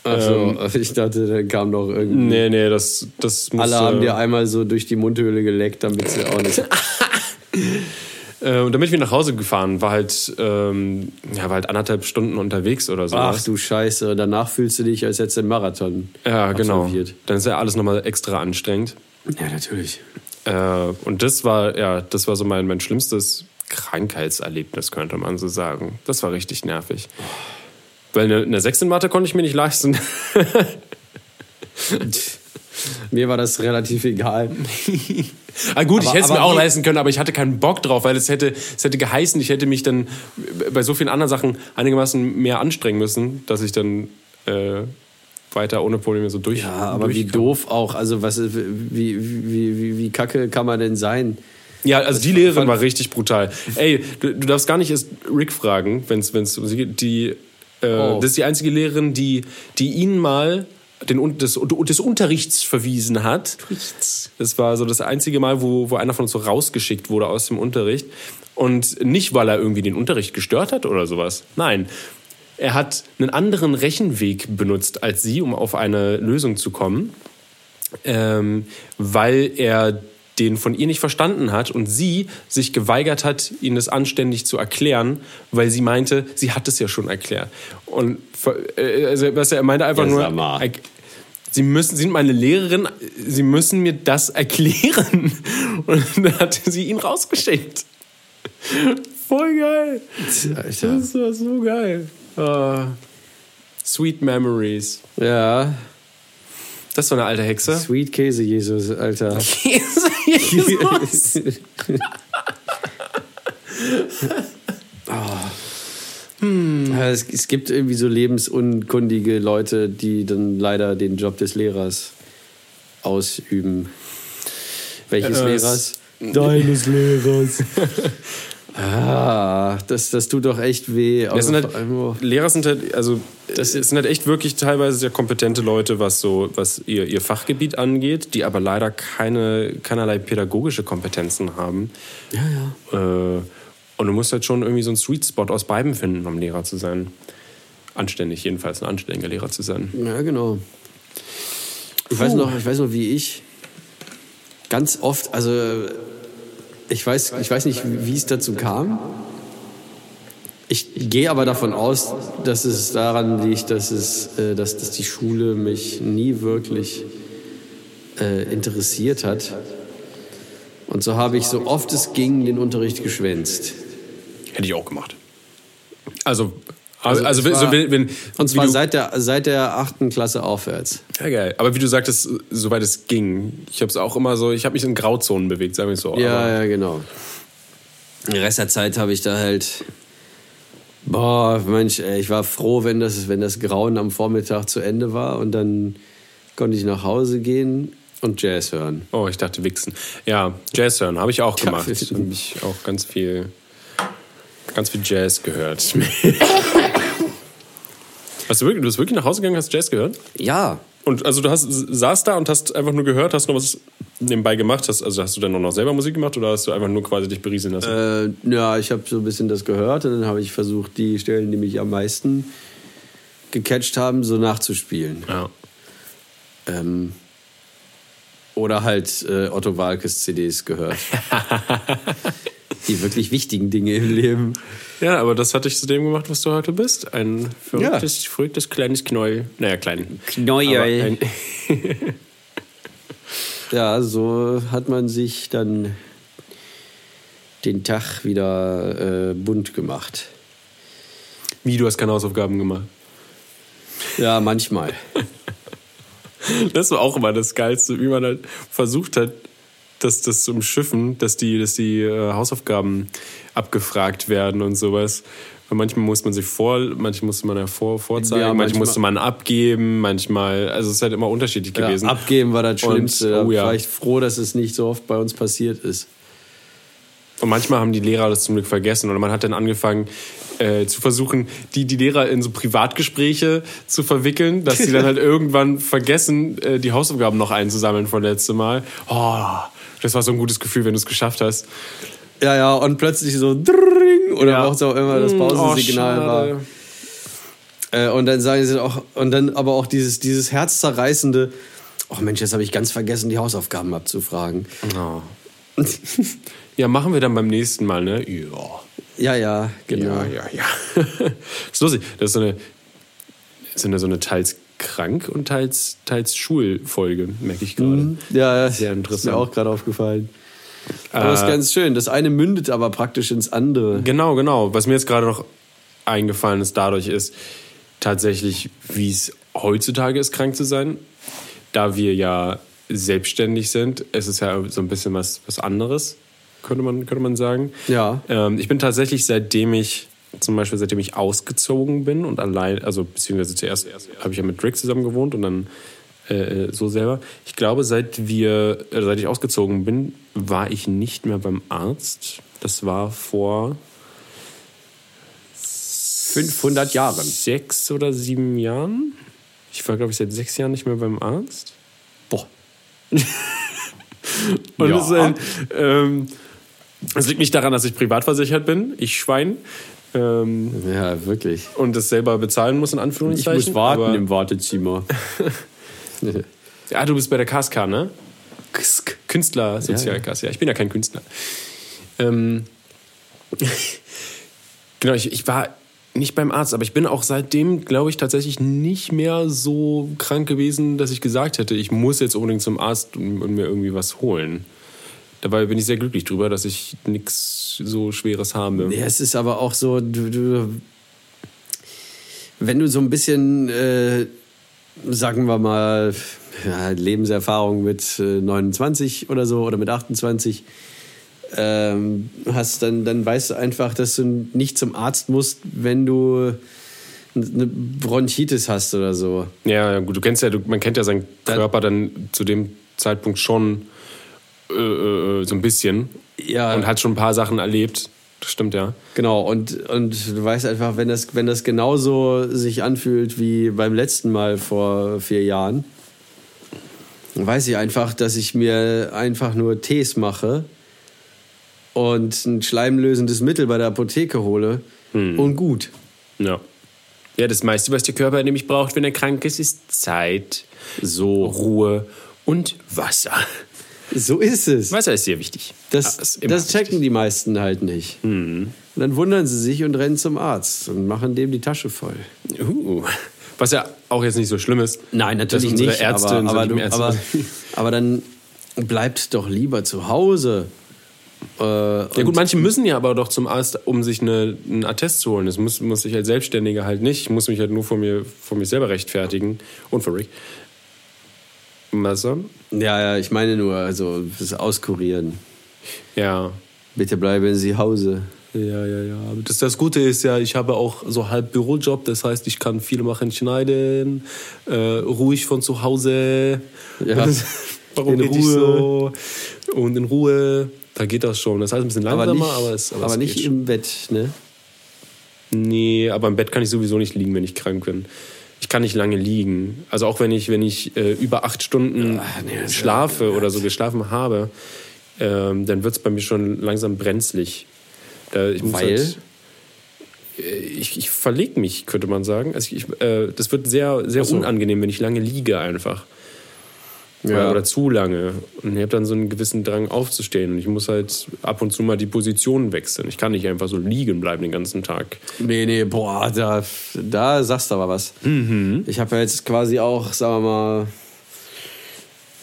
Achso, ich dachte, da kam noch irgendwie. Nee, nee, das, das muss. Alle haben dir einmal so durch die Mundhöhle geleckt, damit sie auch nicht. Und damit wir nach Hause gefahren, war halt, ähm, ja, war halt anderthalb Stunden unterwegs oder so. Ach du Scheiße, danach fühlst du dich, als hättest du einen Marathon. Ja, genau. absolviert. Dann ist ja alles nochmal extra anstrengend. Ja, natürlich. Äh, und das war, ja, das war so mein, mein schlimmstes Krankheitserlebnis, könnte man so sagen. Das war richtig nervig. Weil eine, eine 6 in Mathe konnte ich mir nicht leisten. Mir war das relativ egal. ah, gut, ich Aber- hätte es mir auch wie- leisten können, aber ich hatte keinen Bock drauf, weil es hätte, es hätte geheißen, ich hätte mich dann bei so vielen anderen Sachen einigermaßen mehr anstrengen müssen, dass ich dann äh, weiter ohne Probleme so durch. Ja, aber wie durchkam. doof auch. Also, was, wie, wie, wie, wie kacke kann man denn sein? Ja, also die Lehrerin war richtig brutal. Ey, du, du darfst gar nicht erst Rick fragen, wenn es um sie geht. Die, äh, Oh. Das ist die einzige Lehrerin, die, die ihn mal den, des, des Unterrichts verwiesen hat. Das war so das einzige Mal, wo, wo einer von uns so rausgeschickt wurde aus dem Unterricht. Und nicht, weil er irgendwie den Unterricht gestört hat oder sowas. Nein. Er hat einen anderen Rechenweg benutzt als sie, um auf eine Lösung zu kommen ähm, weil er den von ihr nicht verstanden hat und sie sich geweigert hat, ihn das anständig zu erklären, weil sie meinte, sie hat es ja schon erklärt. Und äh, also, was er meinte einfach nur, er- Sie müssen, Sie sind meine Lehrerin, Sie müssen mir das erklären. Und dann hat sie ihn rausgeschickt. Voll geil. Alter. Das war so geil. Ah. Sweet Memories. Ja, Das war eine alte Hexe. Sweet Käse Jesus, Alter. Jesus. Ja, es, es gibt irgendwie so lebensunkundige Leute, die dann leider den Job des Lehrers ausüben. Welches Äh, Lehrers? Deines Lehrers. Ah, das, das tut doch echt weh. Das sind halt, Lehrer sind halt, also das sind halt echt wirklich teilweise sehr kompetente Leute, was so, was ihr, ihr Fachgebiet angeht, die aber leider keine, keinerlei pädagogische Kompetenzen haben. ja, ja. Äh, und du musst halt schon irgendwie so einen Sweet Spot aus beiden finden, um Lehrer zu sein. Anständig, jedenfalls ein anständiger Lehrer zu sein. Ja, genau. Ich weiß noch, ich weiß noch, wie ich ganz oft, also ich weiß, ich weiß nicht, wie es dazu kam. Ich gehe aber davon aus, dass es daran liegt, dass, es, äh, dass, dass die Schule mich nie wirklich äh, interessiert hat. Und so habe ich so oft es ging den Unterricht geschwänzt. Hätte ich auch gemacht. Also, Also also, wenn, so, war- wenn, wenn, Und zwar du- seit der, seit der achten Klasse aufwärts. Ja, geil. Aber wie du sagtest, soweit es ging. Ich habe es auch immer so, ich habe mich in Grauzonen bewegt, sagen wir es so. Ja, Aber- ja, genau. Den Rest der Zeit habe ich da halt. Boah, Mensch, ey, ich war froh, wenn das, wenn das Grauen am Vormittag zu Ende war und dann konnte ich nach Hause gehen und Jazz hören. Oh, ich dachte Wichsen. Ja, Jazz hören habe ich auch Ja, gemacht. Wichsen. habe ich auch ganz viel, ganz viel Jazz gehört. Hast du, wirklich, du bist wirklich nach Hause gegangen, hast Jazz gehört? Ja, Und also du hast, saßt da und hast einfach nur gehört, hast noch was nebenbei gemacht? Hast, also hast du dann noch selber Musik gemacht oder hast du einfach nur quasi dich berieseln lassen? äh, ja, ich habe so ein bisschen das gehört und dann habe ich versucht, die Stellen, die mich am meisten gecatcht haben, so nachzuspielen. ja. Ähm, oder halt äh, Otto Walkes CDs gehört. die wirklich wichtigen Dinge im Leben. ja, aber das hat dich zu dem gemacht, was du heute bist. Ein verrücktes, verrücktes kleines Knäuel. Naja, klein. Knäuel. Ja, so hat man sich dann den Tag wieder äh, bunt gemacht. Wie, du hast keine Hausaufgaben gemacht? Ja, manchmal. Das war auch immer das Geilste, wie man halt versucht hat, das, das umschiffen, dass die, dass die äh, Hausaufgaben abgefragt werden und sowas. Weil manchmal muss man sich vor, manchmal musste man ja vor, vorzeigen, Ja, manchmal manchmal- musste man abgeben, manchmal, also es ist halt immer unterschiedlich Ja, gewesen. abgeben war das Und, Schlimmste. oh da ja. war ich froh, dass es nicht so oft bei uns passiert ist. Und manchmal haben die Lehrer das zum Glück vergessen oder man hat dann angefangen äh, zu versuchen, die, die Lehrer in so Privatgespräche zu verwickeln, dass sie dann halt irgendwann vergessen, äh, die Hausaufgaben noch einzusammeln von letztem Mal. Oh, das war so ein gutes Gefühl, wenn du es geschafft hast. Ja, ja, und plötzlich so dring, oder Ja. was auch immer das Pausensignal oh, war. Äh, und dann sagen sie auch, und dann aber auch dieses, dieses herzzerreißende, oh Mensch, jetzt habe ich ganz vergessen, die Hausaufgaben abzufragen. Oh. Ja, machen wir dann beim nächsten Mal, ne? Ja. Ja, ja, genau. Ja, ja, ja. das ist lustig. Das ist so eine, eine, so eine teils krank und teils, teils Schulfolge, merke ich gerade. Ja, Sehr Ist interessant. mir auch gerade aufgefallen. Aber das ist Äh, ganz schön. Das eine mündet aber praktisch ins andere. Genau, genau. Was mir jetzt gerade noch eingefallen ist dadurch ist tatsächlich, wie es heutzutage ist, krank zu sein. Da wir ja selbstständig sind, es ist ja so ein bisschen was, was anderes, könnte man, könnte man sagen. Ja. Ähm, ich bin tatsächlich, seitdem ich, zum Beispiel seitdem ich ausgezogen bin und allein, also beziehungsweise zuerst habe ich ja mit Rick zusammen gewohnt und dann äh, so selber. Ich glaube, seit wir, äh, seit ich ausgezogen bin, war ich nicht mehr beim Arzt. Das war vor 500 Jahren. sechs oder sieben Jahren. Ich war, glaube ich, seit sechs Jahren nicht mehr beim Arzt. Boah. Und Ja. es, ist ein, ähm, es liegt nicht daran, dass ich privat versichert bin, ich Schwein, ähm, Ja, wirklich. und das selber bezahlen muss, in Ich Anführungszeichen. muss warten im Wartezimmer. Ja, du bist bei der KSK, ne? Künstlersozialkasse. Ja, ich bin ja kein Künstler. Ähm, genau, ich, ich war nicht beim Arzt, aber ich bin auch seitdem, glaube ich, tatsächlich nicht mehr so krank gewesen, dass ich gesagt hätte, ich muss jetzt unbedingt zum Arzt und, und mir irgendwie was holen. Dabei bin ich sehr glücklich drüber, dass ich nichts so Schweres habe. Ja, es ist aber auch so, du, du, wenn du so ein bisschen, äh, sagen wir mal, ja, Lebenserfahrung mit äh, 29 oder so oder mit 28 ähm, hast, dann, dann weißt du einfach, dass du nicht zum Arzt musst, wenn du eine Bronchitis hast oder so. Ja, ja, gut, du kennst ja, du, man kennt ja seinen Körper dann zu dem Zeitpunkt schon äh, äh, so ein bisschen Ja. und hat schon ein paar Sachen erlebt. Das stimmt, ja. Genau, und, und du weißt einfach, wenn das, wenn das genauso sich anfühlt wie beim letzten Mal vor vier Jahren, dann weiß ich einfach, dass ich mir einfach nur Tees mache und ein schleimlösendes Mittel bei der Apotheke hole und gut. Ja. Ja, das meiste, was der Körper nämlich braucht, wenn er krank ist, ist Zeit, so Ruhe und Wasser. So ist es. Wasser ist sehr wichtig. Das, ist immer das checken die meisten halt nicht. Und dann wundern sie sich und rennen zum Arzt und machen dem die Tasche voll. wichtig. Uh. Was ja auch jetzt nicht so schlimm ist. Nein, natürlich nicht. Ärzte, aber, aber, du, Ärzte- aber, aber dann bleibt doch lieber zu Hause. Äh, Ja gut, manche müssen ja aber doch zum Arzt, um sich eine, einen Attest zu holen. Das muss, muss ich als Selbstständiger halt nicht. Ich muss mich halt nur vor mir, vor mir selber rechtfertigen. Und vor Rick. Wasser? ja, ja, ich meine nur, also das Auskurieren. Ja. Bitte bleiben Sie Hause. Ja, ja, ja. Aber Das, das Gute ist ja, ich habe auch so halb Bürojob. Das heißt, ich kann viel machen, schneiden, äh, ruhig von zu Hause. Ja. Warum In Ruhe. so? Und in Ruhe. Da geht das schon. Das heißt ein bisschen Aber langsamer, nicht, aber es, aber aber es nicht im Bett, ne? Nee, aber im Bett kann ich sowieso nicht liegen, wenn ich krank bin. Ich kann nicht lange liegen. Also auch wenn ich, wenn ich äh, über acht Stunden Ach, nee, schlafe oder so geschlafen habe, ähm, dann wird es bei mir schon langsam brenzlig. Da, ich Weil? Halt, äh, ich, ich verlege mich, könnte man sagen. Also ich, äh, das wird sehr, sehr so. unangenehm, wenn ich lange liege einfach. Ja. Oder zu lange. Und ich habe dann so einen gewissen Drang aufzustehen. Und ich muss halt ab und zu mal die Position wechseln. Ich kann nicht einfach so liegen bleiben den ganzen Tag. Nee, nee, boah, da, da sagst du aber was. Mhm. Ich habe ja jetzt quasi auch, sagen wir mal,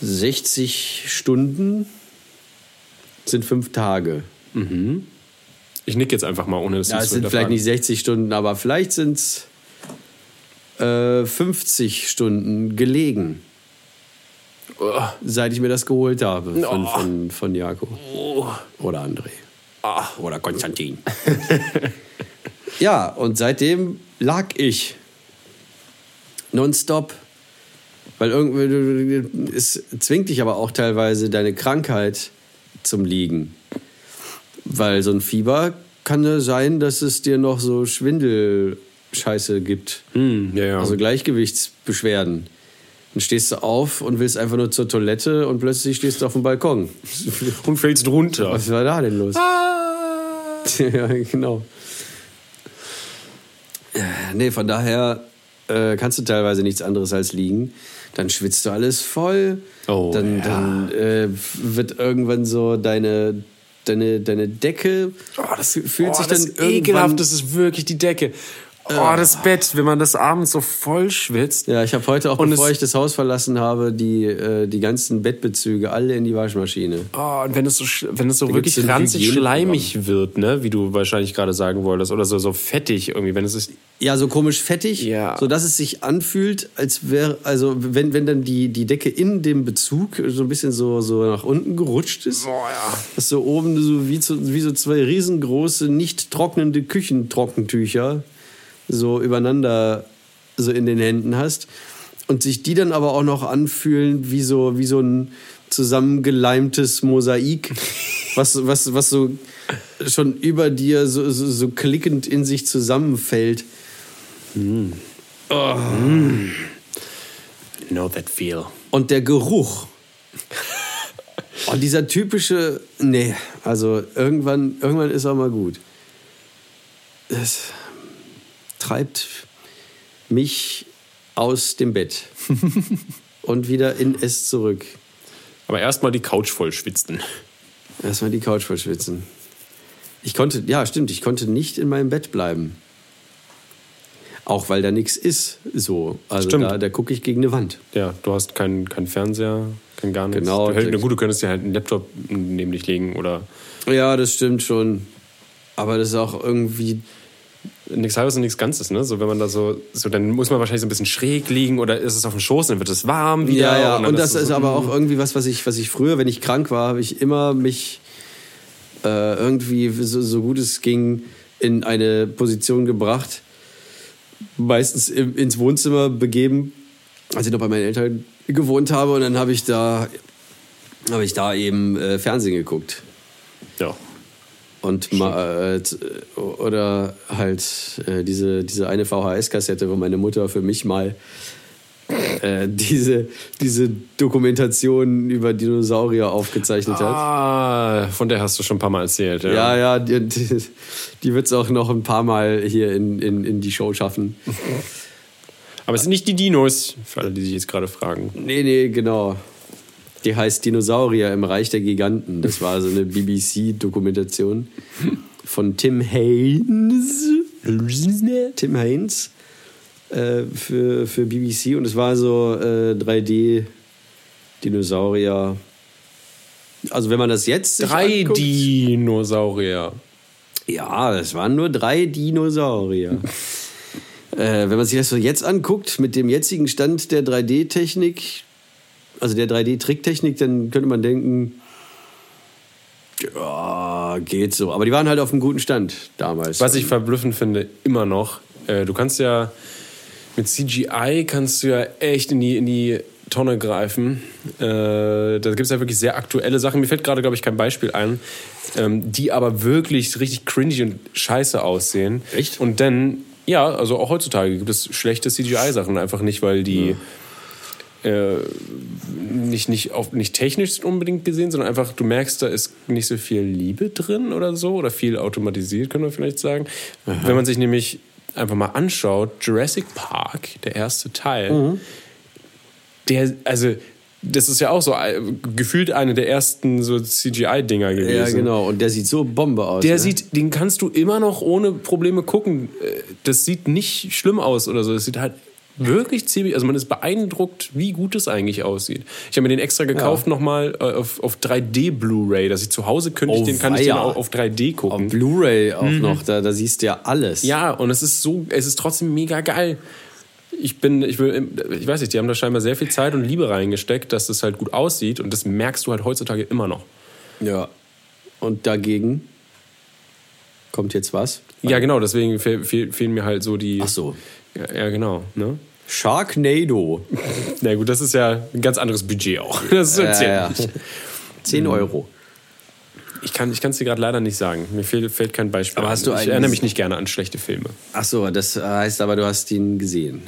60 Stunden sind fünf Tage. Ich nick jetzt einfach mal, ohne dass Ja, es sind vielleicht nicht 60 Stunden, aber vielleicht sind es äh, 50 Stunden gelegen, seit ich mir das geholt habe von, Oh. von, von Jako. Oder André. Oder Konstantin. ja, und seitdem lag ich nonstop. Weil irgendwie, es zwingt dich aber auch teilweise deine Krankheit zum Liegen. Weil so ein Fieber kann ja sein, dass es dir noch so Schwindelscheiße gibt. Hm, ja, ja. Also Gleichgewichtsbeschwerden. Dann stehst du auf und willst einfach nur zur Toilette und plötzlich stehst du auf dem Balkon. und fällst runter. Was war da denn los? ja, genau. Nee, von daher äh, kannst du teilweise nichts anderes als liegen. Dann schwitzt du alles voll. Oh, dann ja. dann äh, wird irgendwann so deine, deine, deine Decke Oh, das fühlt oh, sich das dann irgendwann... ekelhaft, das ist wirklich die Decke. Oh, das Bett, wenn man das abends so voll schwitzt. Ja, ich habe heute auch, Und bevor ich das Haus verlassen habe, die, äh, die ganzen Bettbezüge alle in die Waschmaschine. Oh, und wenn es so, wenn es so Da wirklich ranzig schleimig wird, ne, wie du wahrscheinlich gerade sagen wolltest, oder so, so fettig irgendwie, wenn es ist. Ja, so komisch fettig, Ja. so dass es sich anfühlt, als wäre, also wenn, wenn dann die, die Decke in dem Bezug so ein bisschen so, so nach unten gerutscht ist, Boah, ja. dass so oben so wie, so wie so zwei riesengroße, nicht trocknende Küchentrockentücher so übereinander so in den Händen hast und sich die dann aber auch noch anfühlen wie so, wie so ein zusammengeleimtes Mosaik, was, was, was so schon über dir so, so, so klickend in sich zusammenfällt. Know that feel. Und der Geruch. Und dieser typische, nee, also irgendwann, irgendwann ist auch mal gut. Es treibt mich aus dem Bett und wieder in es zurück. Aber erstmal die Couch voll schwitzen. Erstmal die Couch verschwitzen. Ich konnte, ja, stimmt, ich konnte nicht in meinem Bett bleiben. Auch weil da nichts ist, so. Also Stimmt. da, da gucke ich gegen eine Wand. Ja, du hast keinen keinen Fernseher, kein gar nichts. Genau, Du, hält- gut, du könntest dir halt einen Laptop neben dich legen oder Ja, das stimmt schon. Aber das ist auch irgendwie nichts halbes und nichts Ganzes, ne? So, wenn man da so, so, dann muss man wahrscheinlich so ein bisschen schräg liegen oder ist es auf dem Schoß, dann wird es warm wieder. Ja, ja, dann und das ist so, aber auch irgendwie was, was ich, was ich früher, wenn ich krank war, habe ich immer mich äh, irgendwie so, so gut es ging in eine Position gebracht, meistens im, ins Wohnzimmer begeben, als ich noch bei meinen Eltern gewohnt habe und dann habe ich da habe ich da eben äh, Fernsehen geguckt Ja. Und mal, äh, z- oder halt äh, diese, diese eine VHS-Kassette, wo meine Mutter für mich mal äh, diese, diese Dokumentation über Dinosaurier aufgezeichnet hat. Ah, von der hast du schon ein paar Mal erzählt. Ja, Ja, ja, die, die, die wird es auch noch ein paar Mal hier in, in, in die Show schaffen. Aber es sind nicht die Dinos, für alle, die sich jetzt gerade fragen. Nee, nee, genau. Die heißt Dinosaurier im Reich der Giganten. Das war so eine BBC-Dokumentation von Tim Haynes. Tim Haynes äh, für, für BBC. Und es war so äh, 3D-Dinosaurier. Also wenn man das jetzt Drei anguckt- Dinosaurier. Ja, das waren nur drei Dinosaurier. äh, wenn man sich das so jetzt anguckt, mit dem jetzigen Stand der 3D-Technik, also der 3D-Tricktechnik, dann könnte man denken, ja, geht so. Aber die waren halt auf einem guten Stand damals. Was ich verblüffend finde, immer noch, äh, du kannst ja mit CGI kannst du ja echt in die, in die Tonne greifen. Äh, da gibt es ja wirklich sehr aktuelle Sachen. Mir fällt gerade, glaube ich, kein Beispiel ein, ähm, die aber wirklich richtig cringy und scheiße aussehen. Echt? Und dann, ja, also auch heutzutage gibt es schlechte CGI-Sachen, einfach nicht, weil die. Äh, nicht, nicht, auf, nicht technisch unbedingt gesehen, sondern einfach, du merkst, da ist nicht so viel Liebe drin oder so, oder viel automatisiert, können wir vielleicht sagen. Wenn man sich nämlich einfach mal anschaut, Jurassic Park, der erste Teil, Mhm. der, also, das ist ja auch so äh, gefühlt eine der ersten so CGI-Dinger gewesen. ja, genau. Und der sieht so Bombe aus. Der ne? sieht, den kannst du immer noch ohne Probleme gucken. Äh, Das sieht nicht schlimm aus oder so. Das sieht halt wirklich ziemlich, also man ist beeindruckt, wie gut es eigentlich aussieht. Ich habe mir den extra gekauft nochmal äh, auf, auf 3D Blu-ray, dass ich zu Hause könnte ich Oh, den, kann ich den auch auf 3D Auf gucken. Blu-ray auch noch, da, da siehst du ja alles. Ja, und es ist so, es ist trotzdem mega geil. Ich bin, ich will, ich weiß nicht, die haben da scheinbar sehr viel Zeit und Liebe reingesteckt, dass das halt gut aussieht und das merkst du halt heutzutage immer noch. ja. Und dagegen kommt jetzt was? Ja, genau, deswegen fehl, fehl, fehlen mir halt so die. Ach so. Ja, ja genau. Ne? Sharknado. Na gut, das ist ja ein ganz anderes Budget auch. Das ist Ja, ja. 10. 10 Euro. Ich kann es dir gerade leider nicht sagen. Mir fehlt, fällt kein Beispiel. Aber hast du ich erinnere mich nicht gerne an schlechte Filme. Ach so, das heißt aber, du hast ihn gesehen.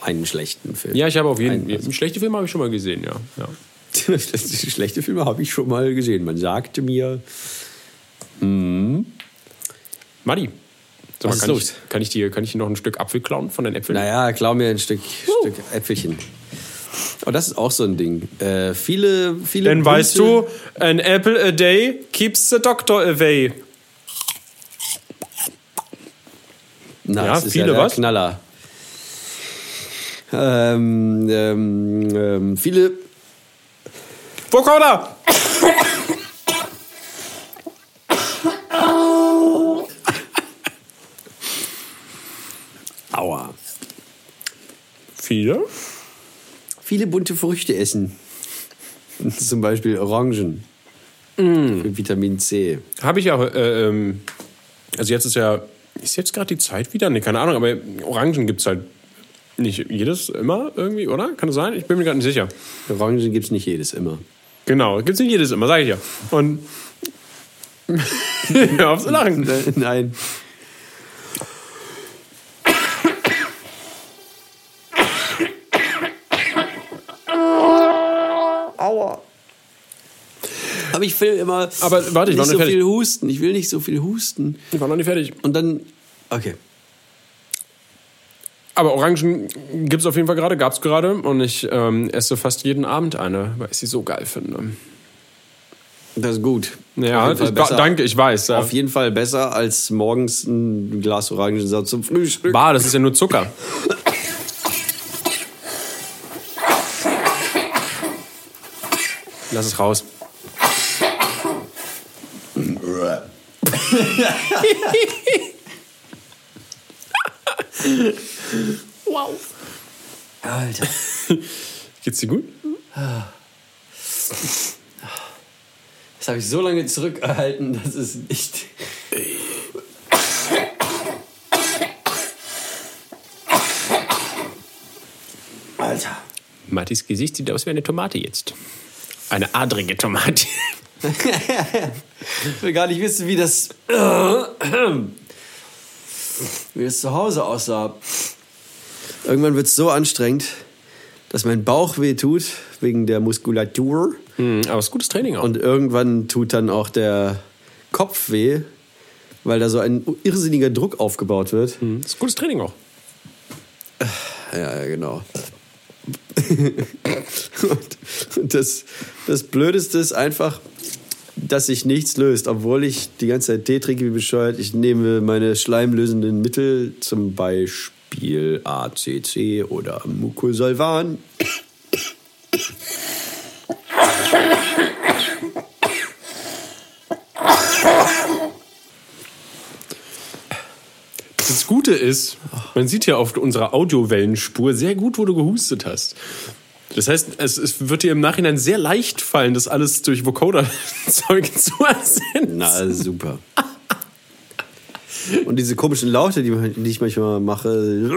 Einen schlechten Film. Ja, ich habe auf jeden Fall. Schlechte Filme habe ich schon mal gesehen, ja. ja. schlechte Filme habe ich schon mal gesehen. Man sagte mir, Madi, mal, Was ist kann, los? Ich, kann, ich dir, kann ich dir noch ein Stück Apfel klauen von den Äpfeln? naja, klau mir ein Stück, Stück Äpfelchen. Oh, das ist auch so ein Ding. Äh, viele, viele. Denn weißt bunte- du, an apple a day keeps the doctor away. Na, Ja, das ist viele ja der was? Knaller. Ähm, ähm, ähm, viele. Vokoda! Aua. Viele? Viele bunte Früchte essen. Zum Beispiel Orangen. Für Vitamin C. Habe ich ja, äh, ähm, also jetzt ist ja, ist jetzt gerade die Zeit wieder? Nee, keine Ahnung, aber Orangen gibt es halt nicht jedes immer irgendwie, oder? Kann das sein? Ich bin mir gerade nicht sicher. Orangen gibt es nicht jedes immer. Genau, gibt es nicht jedes immer, sage ich ja. Und Hör auf zu lachen. Nein. Aber ich will immer Aber warte, ich war nicht noch so nicht fertig. viel husten. Ich will nicht so viel husten. Ich war noch nicht fertig. Und dann. Okay. Aber Orangen gibt es auf jeden Fall gerade, gab es gerade. Und ich ähm, esse fast jeden Abend eine, weil ich sie so geil finde. Das ist gut. Ja, ich, danke, ich weiß. Ja. Auf jeden Fall besser als morgens ein Glas Orangensaft zum Frühstück. Bar, das ist ja nur Zucker. Lass es raus. Alter. Geht's dir gut? Das habe ich so lange zurückgehalten, dass es nicht. Alter. Mattis Gesicht sieht aus wie eine Tomate jetzt. Eine adrige Tomate. Ich will gar nicht wissen, wie das. wie das zu Hause aussah. Irgendwann wird es so anstrengend, dass mein Bauch weh tut, wegen der Muskulatur. Hm, aber es ist gutes Training auch. Und irgendwann tut dann auch der Kopf weh, weil da so ein irrsinniger Druck aufgebaut wird. Hm, das ist gutes Training auch. Ja, ja, genau. und das, das Blödeste ist einfach, dass sich nichts löst, obwohl ich die ganze Zeit Tee trinke wie bescheuert. Ich nehme meine schleimlösenden Mittel, zum Beispiel ACC oder Mucosolvan. Das Gute ist, man sieht ja auf unserer Audiowellenspur sehr gut, wo du gehustet hast. Das heißt, es, es wird dir im Nachhinein sehr leicht fallen, das alles durch Vocoder-Zeug zu ersetzen. Na, super. Und diese komischen Laute, die, die ich manchmal mache,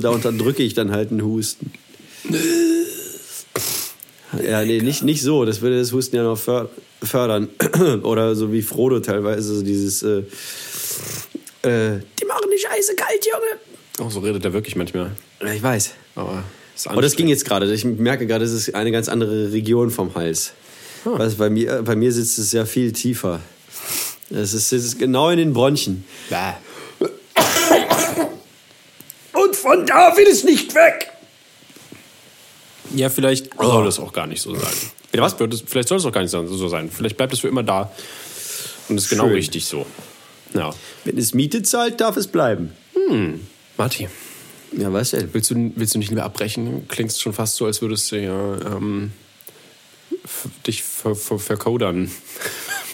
da unterdrücke ich dann halt einen Husten. Ja, nee, nicht, nicht so. Das würde das Husten ja noch för- fördern. Oder so wie Frodo teilweise, so dieses. Äh, äh, Scheiße kalt, Junge. Oh, so redet er wirklich manchmal. Ja, ich weiß. Aber ist Aber das ging jetzt gerade. Ich merke gerade, es ist eine ganz andere Region vom Hals. Was bei mir, bei mir sitzt es ja viel tiefer. Es ist, es ist genau in den Bronchien. Und von da will es nicht weg. Ja, vielleicht soll es auch gar nicht so sein. Bitte was? Wird es, vielleicht soll es auch gar nicht so so sein. Vielleicht bleibt es für immer da. Und ist genau Schön. richtig so. Ja. Wenn es Miete zahlt, darf es bleiben. Marti, Ja, was denn? willst du, willst du nicht lieber abbrechen? Klingst schon fast so, als würdest du ja ähm, dich ver ver verkodern.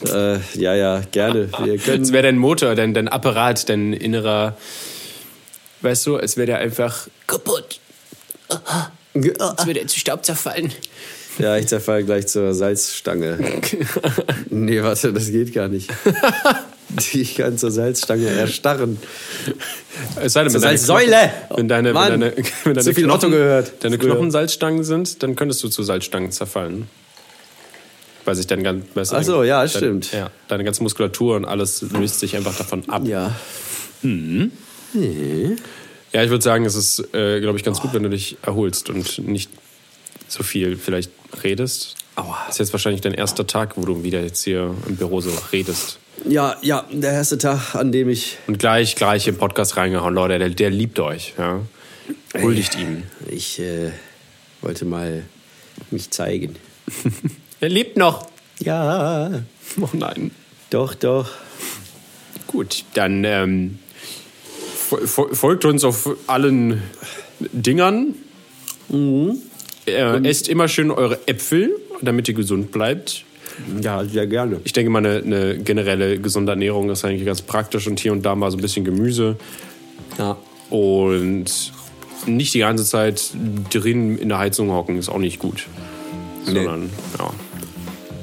Äh, ja, ja, gerne. Wir Es können. wäre dein Motor, dein, dein Apparat, dein innerer. Weißt du, es wäre der einfach kaputt. Es würde zu Staub zerfallen. Ja, ich zerfall gleich zur Salzstange. Nee, warte, das geht gar nicht. Kann zur Salzstange erstarren. Es sei denn, Zur wenn deine Salzsäule! Knochen- Wenn deine, Mann, wenn deine, wenn deine zu viel Knochen, gehört Deine. Knochen Salzstangen sind, dann könntest du zu Salzstangen zerfallen. weil sich dann ganz. Ach so, ja, dein- stimmt. Ja, deine ganze Muskulatur und alles löst sich einfach davon ab. Ja. Ja, ich würde sagen, es ist, äh, glaube ich, ganz gut, wenn du dich erholst und nicht so viel vielleicht redest. Aua. Das ist jetzt wahrscheinlich dein erster Tag, wo du wieder jetzt hier im Büro so redest. Ja, ja, der erste Tag, an dem ich. Und gleich, gleich im Podcast reingehauen, Leute, der, der liebt euch. Ja? Huldigt ihm. Ich äh, wollte mal mich zeigen. Er lebt noch. Ja, Oh nein. doch, doch. Gut, dann ähm, fol- fol- folgt uns auf allen Dingern. Äh, esst immer schön eure Äpfel, damit ihr gesund bleibt. Ja, sehr gerne. Ich denke mal, eine, eine generelle gesunde Ernährung ist eigentlich ganz praktisch und hier und da mal so ein bisschen Gemüse Ja. und nicht die ganze Zeit drin in der Heizung hocken ist auch nicht gut. Sondern, ja.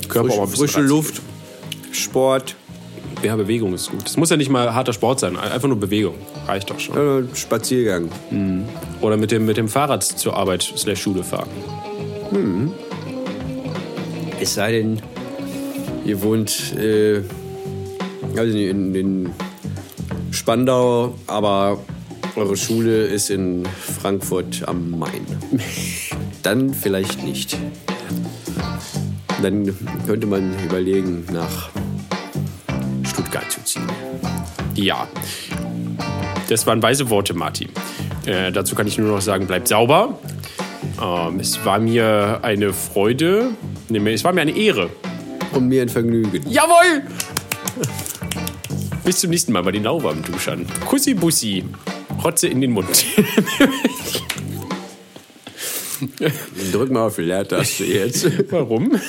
Körper Frisch, auch mal ein bisschen frische. Luft, Sport, Ja, Bewegung ist gut. Es muss ja nicht mal harter Sport sein, einfach nur Bewegung. Reicht doch schon. äh, Spaziergang. Oder mit dem, mit dem Fahrrad zur Arbeit slash Schule fahren. Es sei denn, ihr wohnt äh, also in, in Spandau, aber eure Schule ist in Frankfurt am Main. Dann vielleicht nicht. Dann könnte man überlegen, nach Stuttgart zu ziehen. Ja. Das waren weise Worte, Martin. Äh, dazu kann ich nur noch sagen, bleibt sauber. Ähm, es war mir eine Freude. Nee, es war mir eine Ehre. Und mir ein Vergnügen. Jawohl! Bis zum nächsten Mal bei den lauwarmen Duschern. Kussi Bussi. Rotze in den Mund. Drück mal auf die Leertaste jetzt. Warum?